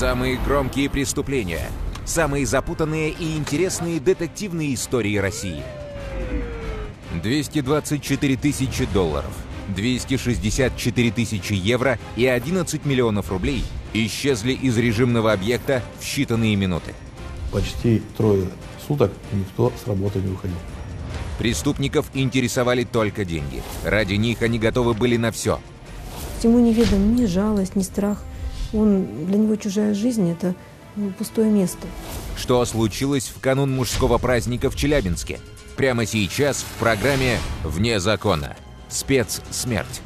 Самые громкие преступления. Самые запутанные и интересные детективные истории России. 224 тысячи долларов, 264 тысячи евро и 11 миллионов рублей исчезли из режимного объекта в считанные минуты. Почти трое суток никто с работы не уходил. Преступников интересовали только деньги. Ради них они готовы были на все. Ему неведом ни жалость, ни страх. Он, для него чужая жизнь – это ну, пустое место. Что случилось в канун мужского праздника в Челябинске? Прямо сейчас в программе «Вне закона». Спецсмерть.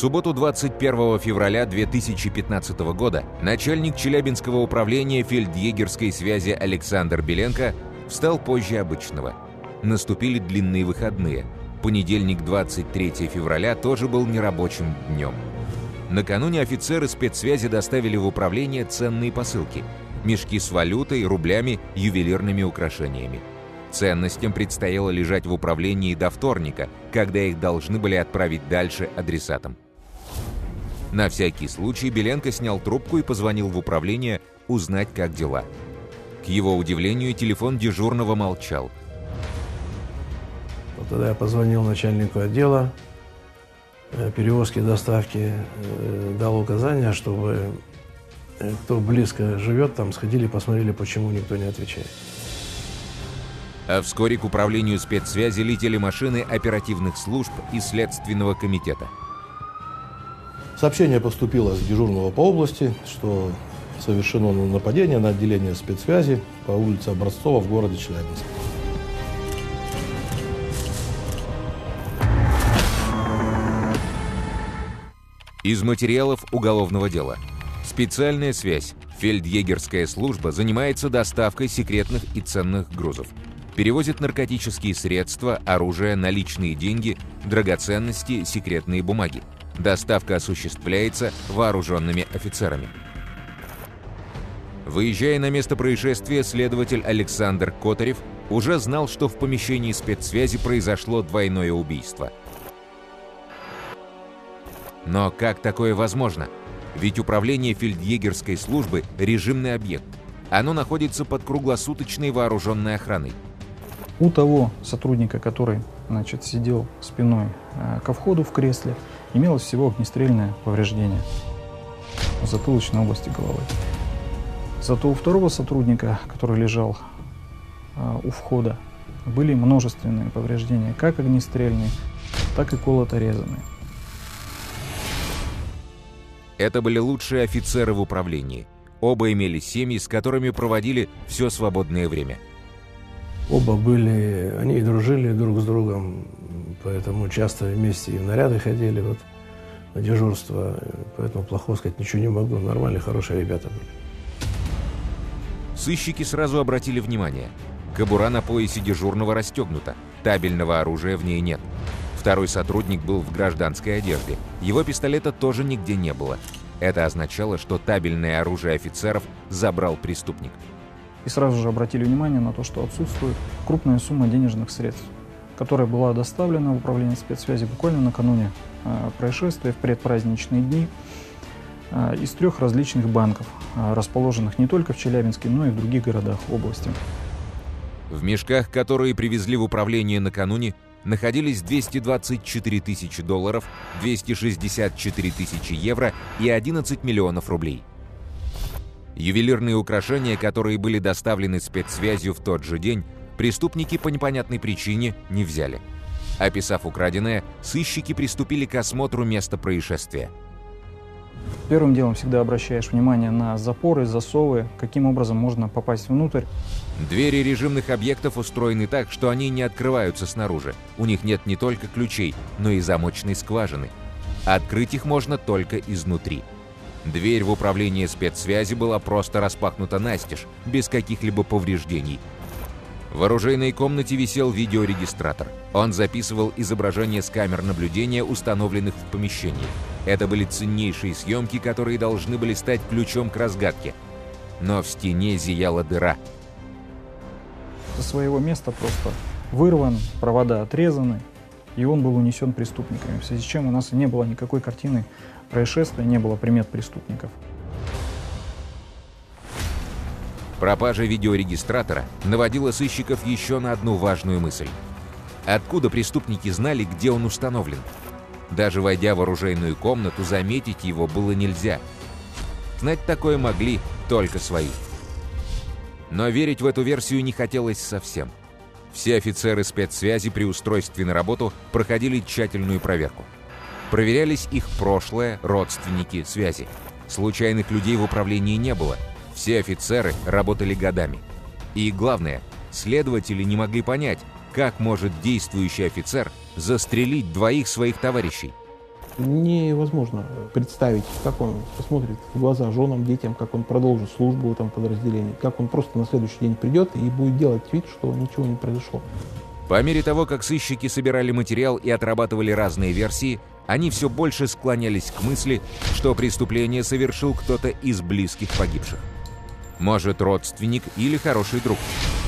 Субботу 21 февраля 2015 года начальник Челябинского управления фельдъегерской связи Александр Беленко встал позже обычного. Наступили длинные выходные. Понедельник 23 февраля тоже был нерабочим днем. Накануне офицеры спецсвязи доставили в управление ценные посылки. Мешки с валютой, рублями, ювелирными украшениями. Ценностям предстояло лежать в управлении до вторника, когда их должны были отправить дальше адресатам. На всякий случай Беленко снял трубку и позвонил в управление узнать, как дела. К его удивлению, телефон дежурного молчал. Вот тогда я позвонил начальнику отдела э, перевозки доставки, э, дал указание, чтобы э, кто близко живет, там сходили, посмотрели, почему никто не отвечает. А вскоре к управлению спецсвязи летели машины оперативных служб и Следственного комитета. Сообщение поступило с дежурного по области, что совершено нападение на отделение спецсвязи по улице Образцова в городе Челябинск. Из материалов уголовного дела. Специальная связь. Фельдъегерская служба занимается доставкой секретных и ценных грузов. Перевозит наркотические средства, оружие, наличные деньги, драгоценности, секретные бумаги. Доставка осуществляется вооруженными офицерами. Выезжая на место происшествия, следователь Александр Котарев уже знал, что в помещении спецсвязи произошло двойное убийство. Но как такое возможно? Ведь управление фельдъегерской службы – режимный объект. Оно находится под круглосуточной вооруженной охраной. У того сотрудника, который значит, сидел спиной э, ко входу в кресле, имелось всего огнестрельное повреждение в затылочной области головы. Зато у второго сотрудника, который лежал э, у входа, были множественные повреждения, как огнестрельные, так и колото-резанные. Это были лучшие офицеры в управлении. Оба имели семьи, с которыми проводили все свободное время. Оба были, они дружили друг с другом, поэтому часто вместе и в наряды ходили вот, на дежурство. Поэтому плохого сказать ничего не могу. Нормальные, хорошие ребята были. Сыщики сразу обратили внимание. Кобура на поясе дежурного расстегнута. Табельного оружия в ней нет. Второй сотрудник был в гражданской одежде. Его пистолета тоже нигде не было. Это означало, что табельное оружие офицеров забрал преступник. И сразу же обратили внимание на то, что отсутствует крупная сумма денежных средств которая была доставлена в управление спецсвязи буквально накануне э, происшествия в предпраздничные дни э, из трех различных банков, э, расположенных не только в Челябинске, но и в других городах области. В мешках, которые привезли в управление накануне, находились 224 тысячи долларов, 264 тысячи евро и 11 миллионов рублей. Ювелирные украшения, которые были доставлены спецсвязью в тот же день, преступники по непонятной причине не взяли. Описав украденное, сыщики приступили к осмотру места происшествия. Первым делом всегда обращаешь внимание на запоры, засовы, каким образом можно попасть внутрь. Двери режимных объектов устроены так, что они не открываются снаружи. У них нет не только ключей, но и замочной скважины. Открыть их можно только изнутри. Дверь в управление спецсвязи была просто распахнута настежь, без каких-либо повреждений, в оружейной комнате висел видеорегистратор. Он записывал изображения с камер наблюдения, установленных в помещении. Это были ценнейшие съемки, которые должны были стать ключом к разгадке. Но в стене зияла дыра. Со своего места просто вырван, провода отрезаны, и он был унесен преступниками, в связи с чем у нас не было никакой картины происшествия, не было примет преступников. Пропажа видеорегистратора наводила сыщиков еще на одну важную мысль. Откуда преступники знали, где он установлен? Даже войдя в оружейную комнату, заметить его было нельзя. Знать такое могли только свои. Но верить в эту версию не хотелось совсем. Все офицеры спецсвязи при устройстве на работу проходили тщательную проверку. Проверялись их прошлое, родственники, связи. Случайных людей в управлении не было – все офицеры работали годами. И главное, следователи не могли понять, как может действующий офицер застрелить двоих своих товарищей. Невозможно представить, как он посмотрит в глаза женам, детям, как он продолжит службу в этом подразделении, как он просто на следующий день придет и будет делать вид, что ничего не произошло. По мере того, как сыщики собирали материал и отрабатывали разные версии, они все больше склонялись к мысли, что преступление совершил кто-то из близких погибших. Может, родственник или хороший друг.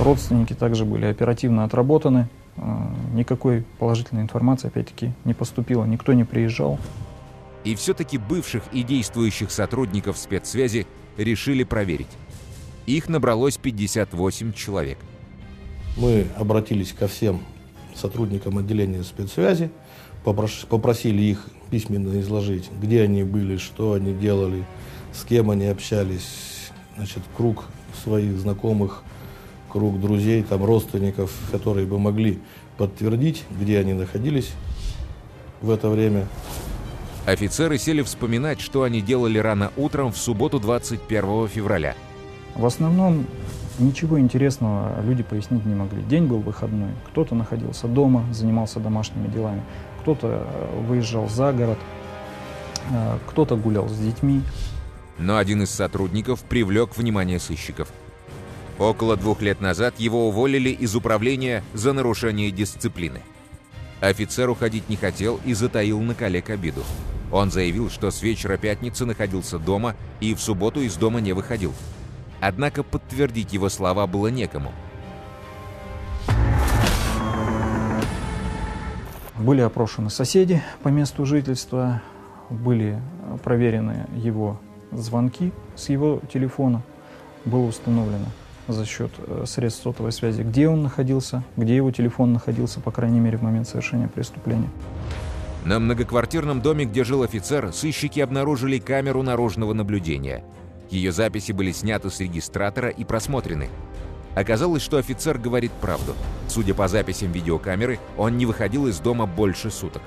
Родственники также были оперативно отработаны. А, никакой положительной информации, опять-таки, не поступило. Никто не приезжал. И все-таки бывших и действующих сотрудников спецсвязи решили проверить. Их набралось 58 человек. Мы обратились ко всем сотрудникам отделения спецсвязи, попросили их письменно изложить, где они были, что они делали, с кем они общались, значит, круг своих знакомых, круг друзей, там, родственников, которые бы могли подтвердить, где они находились в это время. Офицеры сели вспоминать, что они делали рано утром в субботу 21 февраля. В основном ничего интересного люди пояснить не могли. День был выходной, кто-то находился дома, занимался домашними делами, кто-то э, выезжал за город, э, кто-то гулял с детьми, но один из сотрудников привлек внимание сыщиков. Около двух лет назад его уволили из управления за нарушение дисциплины. Офицер уходить не хотел и затаил на коллег обиду. Он заявил, что с вечера пятницы находился дома и в субботу из дома не выходил. Однако подтвердить его слова было некому. Были опрошены соседи по месту жительства, были проверены его звонки с его телефона было установлено за счет э, средств сотовой связи, где он находился, где его телефон находился, по крайней мере, в момент совершения преступления. На многоквартирном доме, где жил офицер, сыщики обнаружили камеру наружного наблюдения. Ее записи были сняты с регистратора и просмотрены. Оказалось, что офицер говорит правду. Судя по записям видеокамеры, он не выходил из дома больше суток.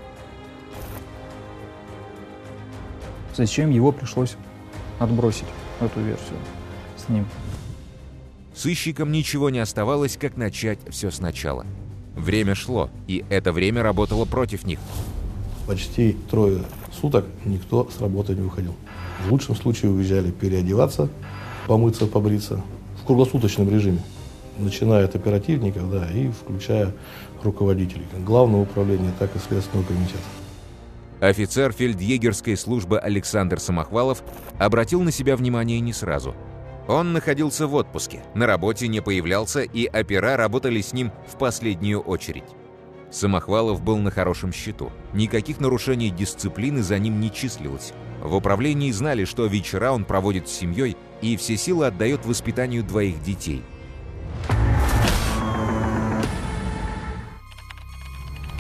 Зачем его пришлось отбросить эту версию с ним. Сыщикам ничего не оставалось, как начать все сначала. Время шло, и это время работало против них. Почти трое суток никто с работы не выходил. В лучшем случае уезжали переодеваться, помыться, побриться в круглосуточном режиме. Начиная от оперативников, да, и включая руководителей, как Главного управления, так и Следственного комитета. Офицер фельдъегерской службы Александр Самохвалов обратил на себя внимание не сразу. Он находился в отпуске, на работе не появлялся, и опера работали с ним в последнюю очередь. Самохвалов был на хорошем счету. Никаких нарушений дисциплины за ним не числилось. В управлении знали, что вечера он проводит с семьей и все силы отдает воспитанию двоих детей.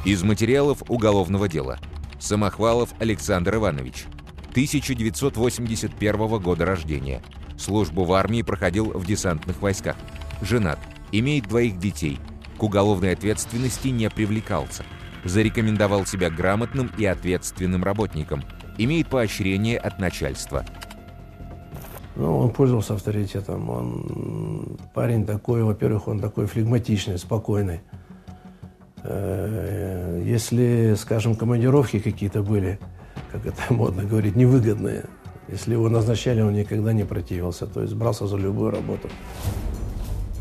Из материалов уголовного дела – Самохвалов Александр Иванович. 1981 года рождения. Службу в армии проходил в десантных войсках. Женат. Имеет двоих детей. К уголовной ответственности не привлекался. Зарекомендовал себя грамотным и ответственным работником. Имеет поощрение от начальства. Ну, он пользовался авторитетом. Он парень такой, во-первых, он такой флегматичный, спокойный. Если, скажем, командировки какие-то были, как это модно говорить, невыгодные, если его назначали, он никогда не противился, то есть брался за любую работу.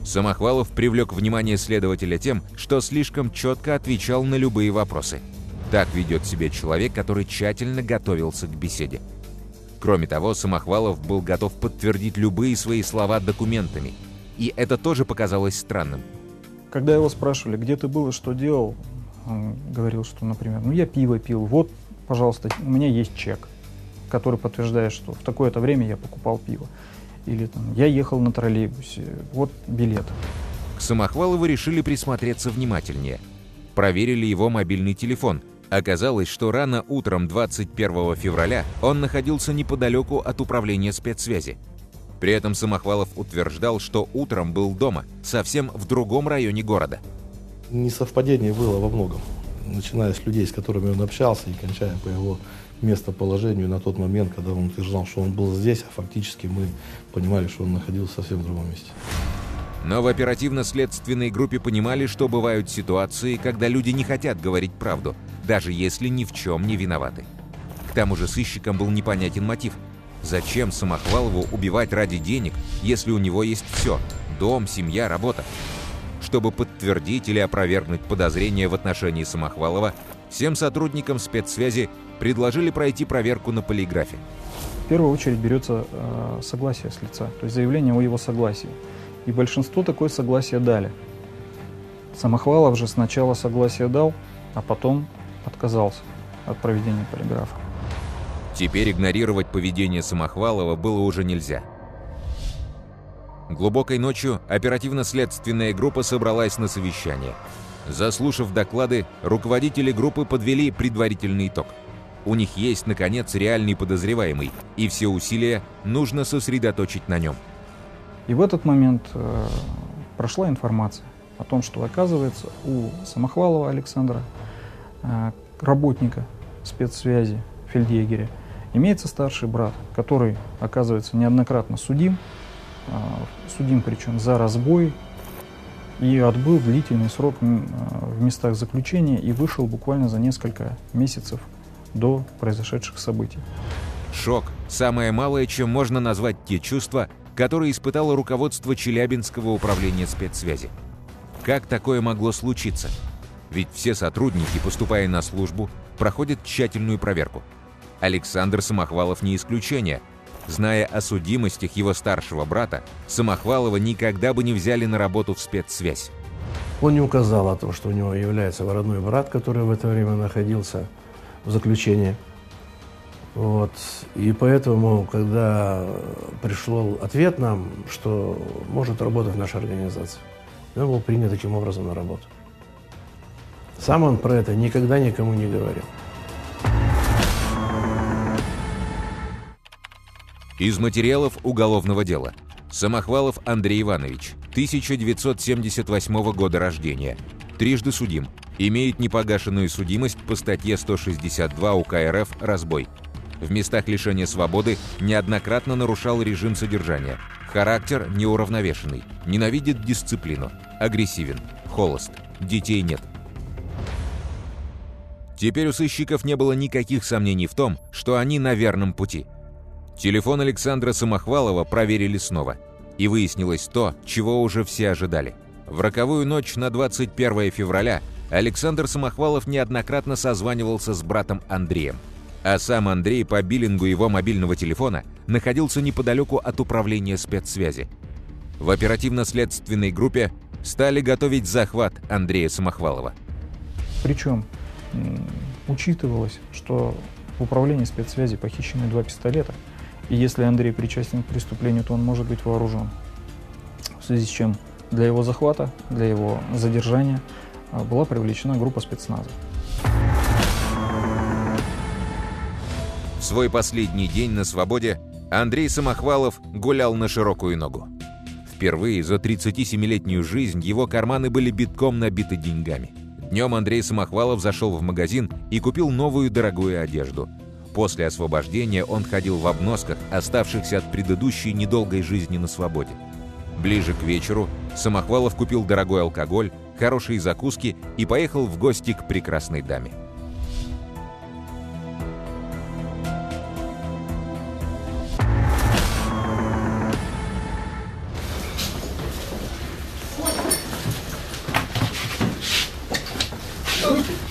Самохвалов привлек внимание следователя тем, что слишком четко отвечал на любые вопросы. Так ведет себя человек, который тщательно готовился к беседе. Кроме того, Самохвалов был готов подтвердить любые свои слова документами. И это тоже показалось странным. Когда его спрашивали, где ты был и что делал, говорил, что, например, ну я пиво пил, вот, пожалуйста, у меня есть чек, который подтверждает, что в такое-то время я покупал пиво. Или там, я ехал на троллейбусе, вот билет. К Самохвалову решили присмотреться внимательнее. Проверили его мобильный телефон. Оказалось, что рано утром 21 февраля он находился неподалеку от управления спецсвязи. При этом Самохвалов утверждал, что утром был дома, совсем в другом районе города. Несовпадение было во многом. Начиная с людей, с которыми он общался, и кончая по его местоположению на тот момент, когда он утверждал, что он был здесь, а фактически мы понимали, что он находился совсем в другом месте. Но в оперативно-следственной группе понимали, что бывают ситуации, когда люди не хотят говорить правду, даже если ни в чем не виноваты. К тому же сыщикам был непонятен мотив. Зачем Самохвалову убивать ради денег, если у него есть все – дом, семья, работа? Чтобы подтвердить или опровергнуть подозрения в отношении Самохвалова, всем сотрудникам спецсвязи предложили пройти проверку на полиграфе. В первую очередь берется э, согласие с лица, то есть заявление о его согласии. И большинство такое согласие дали. Самохвалов же сначала согласие дал, а потом отказался от проведения полиграфа. Теперь игнорировать поведение Самохвалова было уже нельзя. Глубокой ночью оперативно-следственная группа собралась на совещание. Заслушав доклады, руководители группы подвели предварительный итог. У них есть, наконец, реальный подозреваемый, и все усилия нужно сосредоточить на нем. И в этот момент э, прошла информация о том, что, оказывается, у Самохвалова Александра, э, работника спецсвязи, фельдъегеря, имеется старший брат, который, оказывается, неоднократно судим, судим причем за разбой, и отбыл длительный срок э, в местах заключения и вышел буквально за несколько месяцев до произошедших событий. Шок – самое малое, чем можно назвать те чувства, которые испытало руководство Челябинского управления спецсвязи. Как такое могло случиться? Ведь все сотрудники, поступая на службу, проходят тщательную проверку. Александр Самохвалов не исключение. Зная о судимостях его старшего брата, Самохвалова никогда бы не взяли на работу в спецсвязь. Он не указал о том, что у него является родной брат, который в это время находился в заключении. Вот. И поэтому, когда пришел ответ нам, что может работать наша организация, он был принят таким образом на работу. Сам он про это никогда никому не говорил. Из материалов уголовного дела. Самохвалов Андрей Иванович, 1978 года рождения. Трижды судим. Имеет непогашенную судимость по статье 162 УК РФ «Разбой». В местах лишения свободы неоднократно нарушал режим содержания. Характер неуравновешенный. Ненавидит дисциплину. Агрессивен. Холост. Детей нет. Теперь у сыщиков не было никаких сомнений в том, что они на верном пути – Телефон Александра Самохвалова проверили снова. И выяснилось то, чего уже все ожидали. В роковую ночь на 21 февраля Александр Самохвалов неоднократно созванивался с братом Андреем. А сам Андрей по биллингу его мобильного телефона находился неподалеку от управления спецсвязи. В оперативно-следственной группе стали готовить захват Андрея Самохвалова. Причем учитывалось, что в управлении спецсвязи похищены два пистолета – и если Андрей причастен к преступлению, то он может быть вооружен. В связи с чем для его захвата, для его задержания а, была привлечена группа спецназа. В свой последний день на свободе Андрей Самохвалов гулял на широкую ногу. Впервые за 37-летнюю жизнь его карманы были битком набиты деньгами. Днем Андрей Самохвалов зашел в магазин и купил новую дорогую одежду – После освобождения он ходил в обносках, оставшихся от предыдущей недолгой жизни на свободе. Ближе к вечеру Самохвалов купил дорогой алкоголь, хорошие закуски и поехал в гости к прекрасной даме.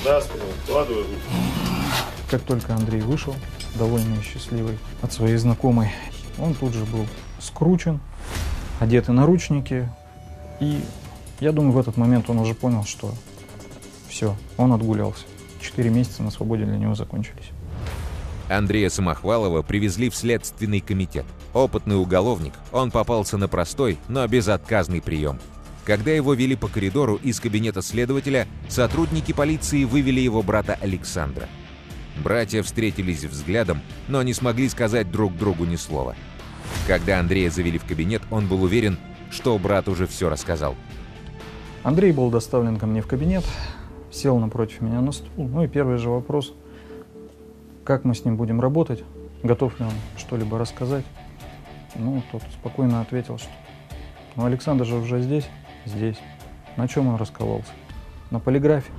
Да, понял. Вкладываю. Как только Андрей вышел, довольный и счастливый от своей знакомой, он тут же был скручен, одеты наручники. И я думаю, в этот момент он уже понял, что все, он отгулялся. Четыре месяца на свободе для него закончились. Андрея Самохвалова привезли в Следственный комитет. Опытный уголовник, он попался на простой, но безотказный прием. Когда его вели по коридору из кабинета следователя, сотрудники полиции вывели его брата Александра. Братья встретились взглядом, но не смогли сказать друг другу ни слова. Когда Андрея завели в кабинет, он был уверен, что брат уже все рассказал. Андрей был доставлен ко мне в кабинет, сел напротив меня на стул. Ну и первый же вопрос, как мы с ним будем работать, готов ли он что-либо рассказать. Ну, тот спокойно ответил, что ну, Александр же уже здесь, здесь. На чем он раскололся? На полиграфе.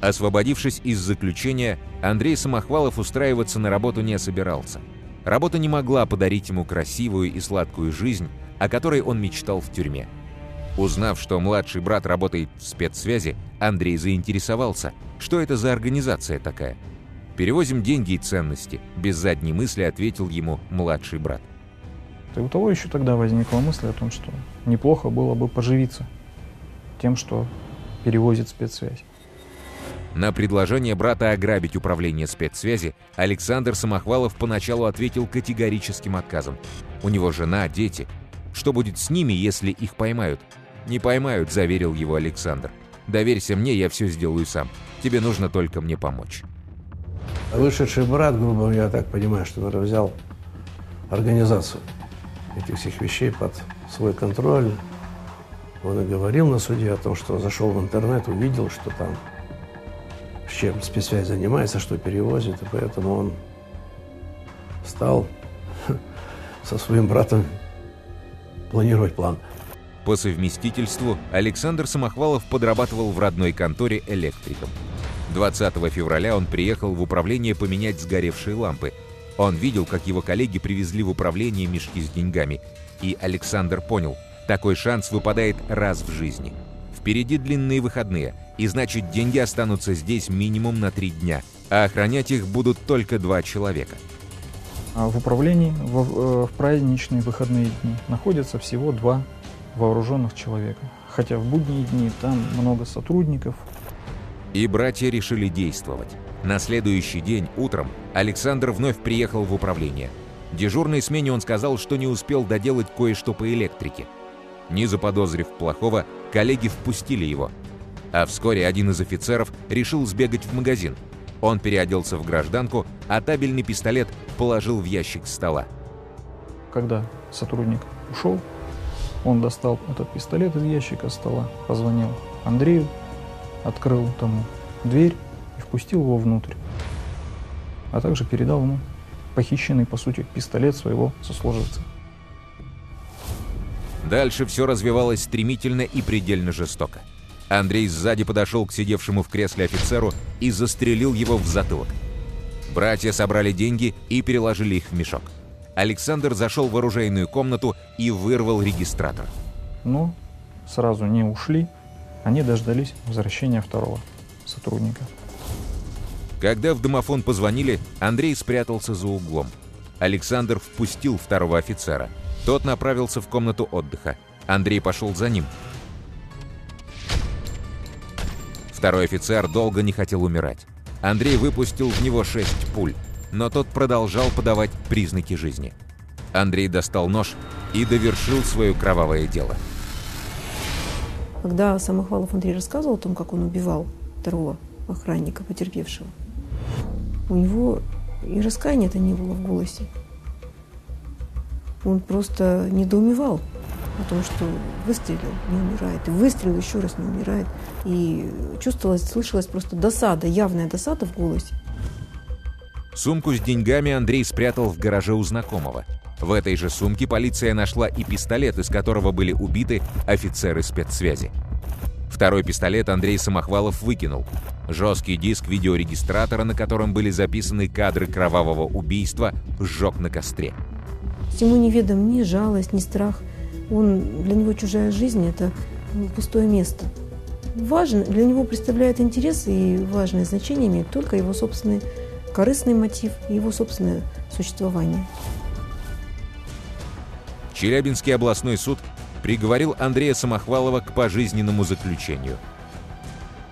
Освободившись из заключения, Андрей Самохвалов устраиваться на работу не собирался. Работа не могла подарить ему красивую и сладкую жизнь, о которой он мечтал в тюрьме. Узнав, что младший брат работает в спецсвязи, Андрей заинтересовался, что это за организация такая. «Перевозим деньги и ценности», — без задней мысли ответил ему младший брат. И у того еще тогда возникла мысль о том, что неплохо было бы поживиться тем, что перевозит спецсвязь. На предложение брата ограбить управление спецсвязи Александр Самохвалов поначалу ответил категорическим отказом. У него жена, дети. Что будет с ними, если их поймают? «Не поймают», — заверил его Александр. «Доверься мне, я все сделаю сам. Тебе нужно только мне помочь». Вышедший брат, грубо я так понимаю, что наверное, взял организацию этих всех вещей под свой контроль. Он и говорил на суде о том, что зашел в интернет, увидел, что там чем спецсвязь занимается, что перевозит, и поэтому он стал со своим братом планировать план. По совместительству Александр Самохвалов подрабатывал в родной конторе электриком. 20 февраля он приехал в управление поменять сгоревшие лампы. Он видел, как его коллеги привезли в управление мешки с деньгами, и Александр понял, такой шанс выпадает раз в жизни. Впереди длинные выходные, и значит деньги останутся здесь минимум на три дня, а охранять их будут только два человека. А в управлении в, э, в праздничные выходные дни находятся всего два вооруженных человека. Хотя в будние дни там много сотрудников. И братья решили действовать. На следующий день, утром, Александр вновь приехал в управление. Дежурной смене он сказал, что не успел доделать кое-что по электрике. Не заподозрив плохого, коллеги впустили его. А вскоре один из офицеров решил сбегать в магазин. Он переоделся в гражданку, а табельный пистолет положил в ящик стола. Когда сотрудник ушел, он достал этот пистолет из ящика стола, позвонил Андрею, открыл тому дверь и впустил его внутрь. А также передал ему похищенный, по сути, пистолет своего сослуживца. Дальше все развивалось стремительно и предельно жестоко. Андрей сзади подошел к сидевшему в кресле офицеру и застрелил его в затылок. Братья собрали деньги и переложили их в мешок. Александр зашел в оружейную комнату и вырвал регистратор. Но сразу не ушли, они дождались возвращения второго сотрудника. Когда в домофон позвонили, Андрей спрятался за углом. Александр впустил второго офицера. Тот направился в комнату отдыха. Андрей пошел за ним. Второй офицер долго не хотел умирать. Андрей выпустил в него шесть пуль но тот продолжал подавать признаки жизни. Андрей достал нож и довершил свое кровавое дело. Когда Самохвалов Андрей рассказывал о том, как он убивал второго охранника, потерпевшего, у него и раскаяния-то не было в голосе. Он просто недоумевал о том, что выстрелил, не умирает, и выстрелил еще раз не умирает. И чувствовалась, слышалась просто досада, явная досада в голосе. Сумку с деньгами Андрей спрятал в гараже у знакомого. В этой же сумке полиция нашла и пистолет, из которого были убиты офицеры спецсвязи. Второй пистолет Андрей Самохвалов выкинул. Жесткий диск видеорегистратора, на котором были записаны кадры кровавого убийства, сжег на костре. Всему неведом ни жалость, ни страх. Он, для него чужая жизнь – это пустое место. важен, для него представляет интерес и важное значение имеет только его собственный корыстный мотив и его собственное существование. Челябинский областной суд приговорил Андрея Самохвалова к пожизненному заключению.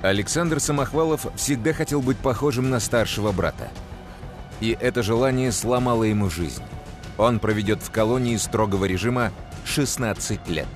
Александр Самохвалов всегда хотел быть похожим на старшего брата. И это желание сломало ему жизнь. Он проведет в колонии строгого режима 16 лет.